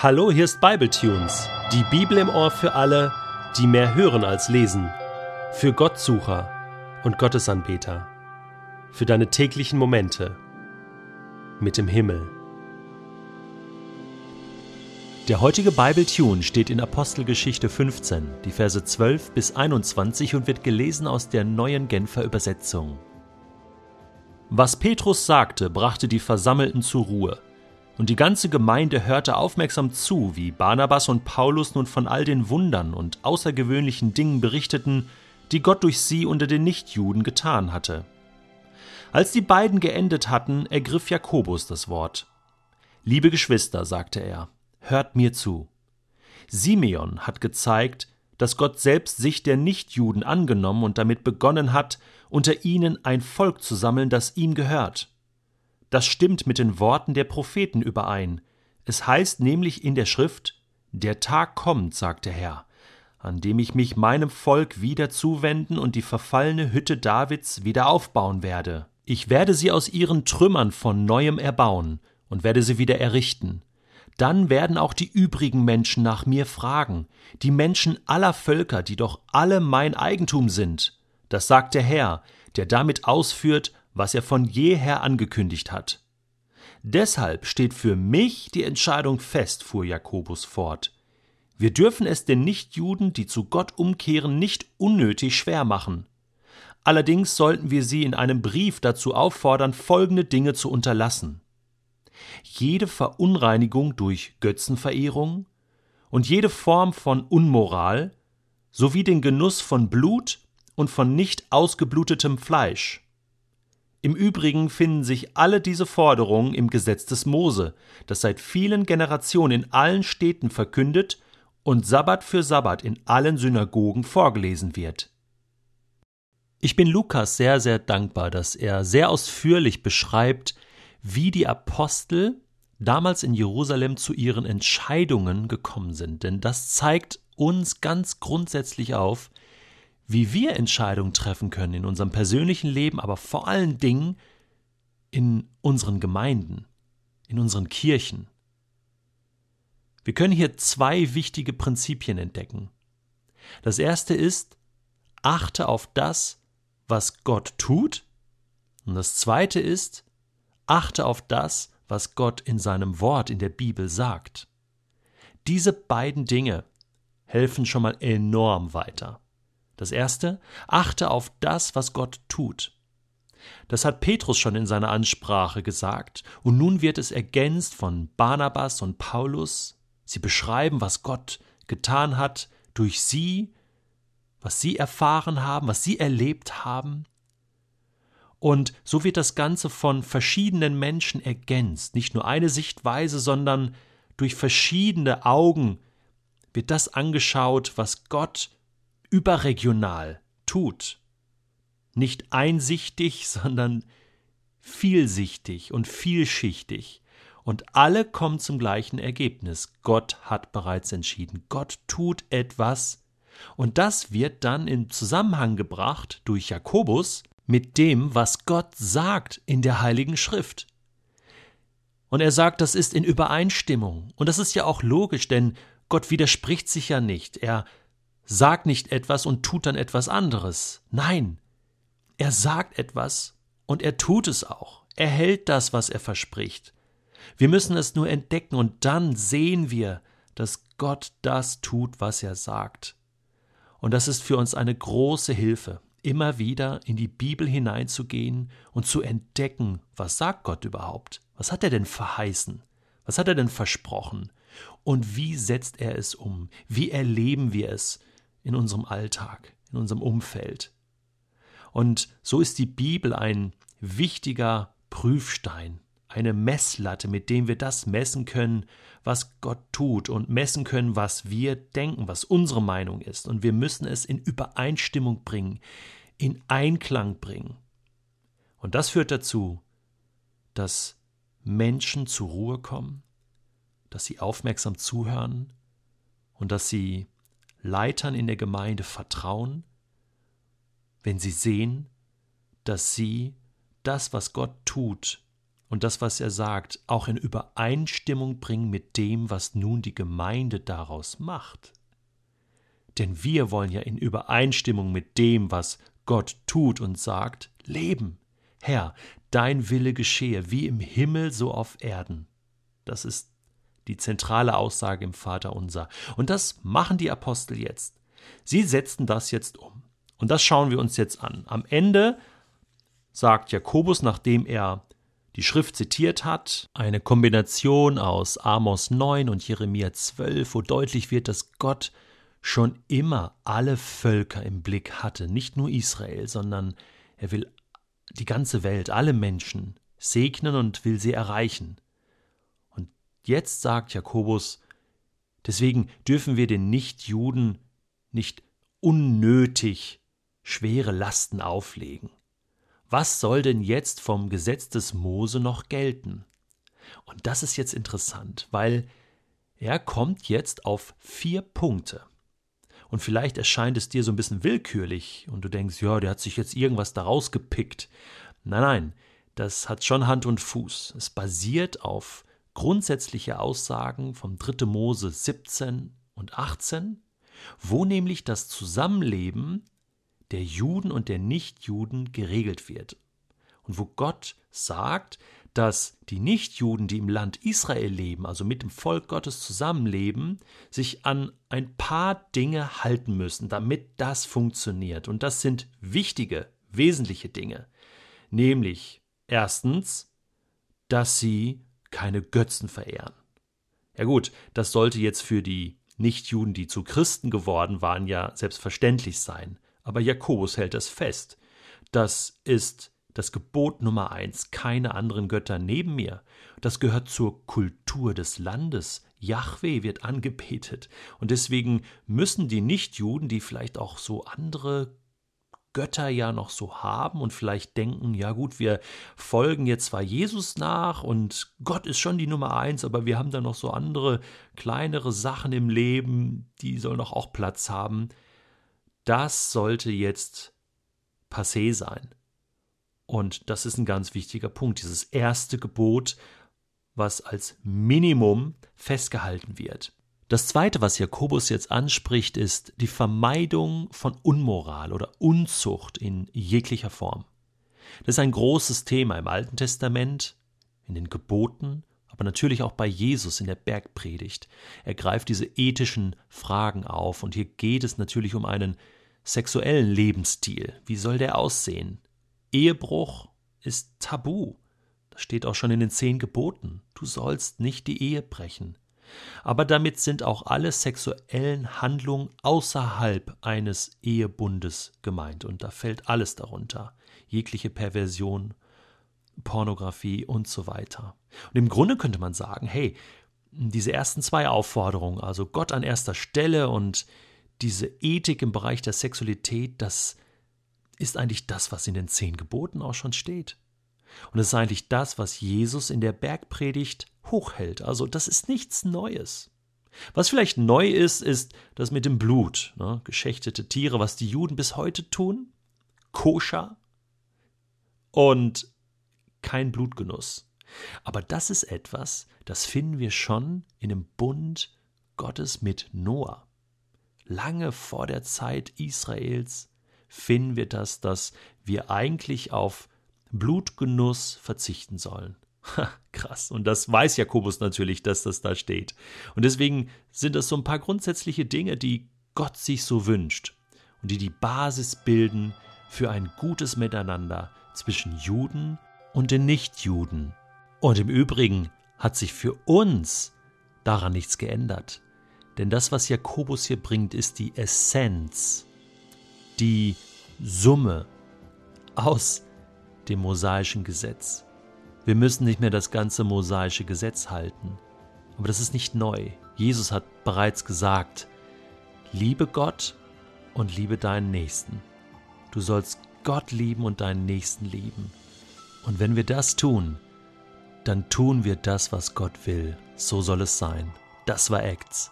Hallo, hier ist Bibletunes, die Bibel im Ohr für alle, die mehr hören als lesen, für Gottsucher und Gottesanbeter, für deine täglichen Momente mit dem Himmel. Der heutige Bibletune steht in Apostelgeschichte 15, die Verse 12 bis 21 und wird gelesen aus der neuen Genfer Übersetzung. Was Petrus sagte, brachte die Versammelten zur Ruhe und die ganze Gemeinde hörte aufmerksam zu, wie Barnabas und Paulus nun von all den Wundern und außergewöhnlichen Dingen berichteten, die Gott durch sie unter den Nichtjuden getan hatte. Als die beiden geendet hatten, ergriff Jakobus das Wort. Liebe Geschwister, sagte er, hört mir zu. Simeon hat gezeigt, dass Gott selbst sich der Nichtjuden angenommen und damit begonnen hat, unter ihnen ein Volk zu sammeln, das ihm gehört. Das stimmt mit den Worten der Propheten überein. Es heißt nämlich in der Schrift Der Tag kommt, sagt der Herr, an dem ich mich meinem Volk wieder zuwenden und die verfallene Hütte Davids wieder aufbauen werde. Ich werde sie aus ihren Trümmern von neuem erbauen und werde sie wieder errichten. Dann werden auch die übrigen Menschen nach mir fragen, die Menschen aller Völker, die doch alle mein Eigentum sind. Das sagt der Herr, der damit ausführt, was er von jeher angekündigt hat. Deshalb steht für mich die Entscheidung fest, fuhr Jakobus fort. Wir dürfen es den Nichtjuden, die zu Gott umkehren, nicht unnötig schwer machen. Allerdings sollten wir sie in einem Brief dazu auffordern, folgende Dinge zu unterlassen. Jede Verunreinigung durch Götzenverehrung und jede Form von Unmoral sowie den Genuss von Blut und von nicht ausgeblutetem Fleisch. Im Übrigen finden sich alle diese Forderungen im Gesetz des Mose, das seit vielen Generationen in allen Städten verkündet und Sabbat für Sabbat in allen Synagogen vorgelesen wird. Ich bin Lukas sehr, sehr dankbar, dass er sehr ausführlich beschreibt, wie die Apostel damals in Jerusalem zu ihren Entscheidungen gekommen sind. Denn das zeigt uns ganz grundsätzlich auf, wie wir Entscheidungen treffen können in unserem persönlichen Leben, aber vor allen Dingen in unseren Gemeinden, in unseren Kirchen. Wir können hier zwei wichtige Prinzipien entdecken. Das erste ist, achte auf das, was Gott tut. Und das zweite ist, achte auf das, was Gott in seinem Wort in der Bibel sagt. Diese beiden Dinge helfen schon mal enorm weiter. Das erste, achte auf das, was Gott tut. Das hat Petrus schon in seiner Ansprache gesagt, und nun wird es ergänzt von Barnabas und Paulus. Sie beschreiben, was Gott getan hat durch sie, was sie erfahren haben, was sie erlebt haben. Und so wird das Ganze von verschiedenen Menschen ergänzt, nicht nur eine Sichtweise, sondern durch verschiedene Augen wird das angeschaut, was Gott überregional tut. Nicht einsichtig, sondern vielsichtig und vielschichtig. Und alle kommen zum gleichen Ergebnis. Gott hat bereits entschieden. Gott tut etwas. Und das wird dann in Zusammenhang gebracht durch Jakobus mit dem, was Gott sagt in der Heiligen Schrift. Und er sagt, das ist in Übereinstimmung. Und das ist ja auch logisch, denn Gott widerspricht sich ja nicht. Er sagt nicht etwas und tut dann etwas anderes. Nein, er sagt etwas und er tut es auch. Er hält das, was er verspricht. Wir müssen es nur entdecken und dann sehen wir, dass Gott das tut, was er sagt. Und das ist für uns eine große Hilfe, immer wieder in die Bibel hineinzugehen und zu entdecken, was sagt Gott überhaupt? Was hat er denn verheißen? Was hat er denn versprochen? Und wie setzt er es um? Wie erleben wir es? In unserem Alltag, in unserem Umfeld. Und so ist die Bibel ein wichtiger Prüfstein, eine Messlatte, mit dem wir das messen können, was Gott tut und messen können, was wir denken, was unsere Meinung ist. Und wir müssen es in Übereinstimmung bringen, in Einklang bringen. Und das führt dazu, dass Menschen zur Ruhe kommen, dass sie aufmerksam zuhören und dass sie Leitern in der Gemeinde vertrauen, wenn sie sehen, dass sie das, was Gott tut, und das, was er sagt, auch in Übereinstimmung bringen mit dem, was nun die Gemeinde daraus macht. Denn wir wollen ja in Übereinstimmung mit dem, was Gott tut und sagt, leben. Herr, dein Wille geschehe, wie im Himmel so auf Erden. Das ist die zentrale Aussage im Vater unser. Und das machen die Apostel jetzt. Sie setzen das jetzt um. Und das schauen wir uns jetzt an. Am Ende sagt Jakobus, nachdem er die Schrift zitiert hat, eine Kombination aus Amos 9 und Jeremia 12, wo deutlich wird, dass Gott schon immer alle Völker im Blick hatte, nicht nur Israel, sondern er will die ganze Welt, alle Menschen segnen und will sie erreichen. Jetzt sagt Jakobus, deswegen dürfen wir den Nichtjuden nicht unnötig schwere Lasten auflegen. Was soll denn jetzt vom Gesetz des Mose noch gelten? Und das ist jetzt interessant, weil er kommt jetzt auf vier Punkte. Und vielleicht erscheint es dir so ein bisschen willkürlich und du denkst, ja, der hat sich jetzt irgendwas daraus gepickt. Nein, nein, das hat schon Hand und Fuß. Es basiert auf grundsätzliche Aussagen vom 3. Mose 17 und 18, wo nämlich das Zusammenleben der Juden und der Nichtjuden geregelt wird. Und wo Gott sagt, dass die Nichtjuden, die im Land Israel leben, also mit dem Volk Gottes zusammenleben, sich an ein paar Dinge halten müssen, damit das funktioniert. Und das sind wichtige, wesentliche Dinge. Nämlich erstens, dass sie keine Götzen verehren. Ja gut, das sollte jetzt für die Nichtjuden, die zu Christen geworden waren, ja selbstverständlich sein. Aber Jakobus hält das fest. Das ist das Gebot Nummer eins, keine anderen Götter neben mir. Das gehört zur Kultur des Landes. Yahweh wird angebetet. Und deswegen müssen die Nichtjuden, die vielleicht auch so andere Götter ja noch so haben und vielleicht denken, ja gut, wir folgen jetzt zwar Jesus nach und Gott ist schon die Nummer eins, aber wir haben da noch so andere kleinere Sachen im Leben, die sollen doch auch Platz haben das sollte jetzt passé sein. Und das ist ein ganz wichtiger Punkt, dieses erste Gebot, was als Minimum festgehalten wird. Das zweite, was Jakobus jetzt anspricht, ist die Vermeidung von Unmoral oder Unzucht in jeglicher Form. Das ist ein großes Thema im Alten Testament, in den Geboten, aber natürlich auch bei Jesus in der Bergpredigt. Er greift diese ethischen Fragen auf und hier geht es natürlich um einen sexuellen Lebensstil. Wie soll der aussehen? Ehebruch ist tabu. Das steht auch schon in den zehn Geboten. Du sollst nicht die Ehe brechen. Aber damit sind auch alle sexuellen Handlungen außerhalb eines Ehebundes gemeint. Und da fällt alles darunter. Jegliche Perversion, Pornografie und so weiter. Und im Grunde könnte man sagen, hey, diese ersten zwei Aufforderungen, also Gott an erster Stelle und diese Ethik im Bereich der Sexualität, das ist eigentlich das, was in den zehn Geboten auch schon steht. Und es ist eigentlich das, was Jesus in der Bergpredigt hochhält. Also das ist nichts Neues. Was vielleicht neu ist, ist das mit dem Blut. Ne? Geschächtete Tiere, was die Juden bis heute tun. Koscher und kein Blutgenuss. Aber das ist etwas, das finden wir schon in dem Bund Gottes mit Noah lange vor der Zeit Israels finden wir das, dass wir eigentlich auf Blutgenuss verzichten sollen. Krass. Und das weiß Jakobus natürlich, dass das da steht. Und deswegen sind das so ein paar grundsätzliche Dinge, die Gott sich so wünscht und die die Basis bilden für ein gutes Miteinander zwischen Juden und den Nichtjuden. Und im Übrigen hat sich für uns daran nichts geändert. Denn das, was Jakobus hier bringt, ist die Essenz, die Summe aus dem mosaischen Gesetz. Wir müssen nicht mehr das ganze mosaische Gesetz halten. Aber das ist nicht neu. Jesus hat bereits gesagt, liebe Gott und liebe deinen Nächsten. Du sollst Gott lieben und deinen Nächsten lieben. Und wenn wir das tun, dann tun wir das, was Gott will. So soll es sein. Das war Acts.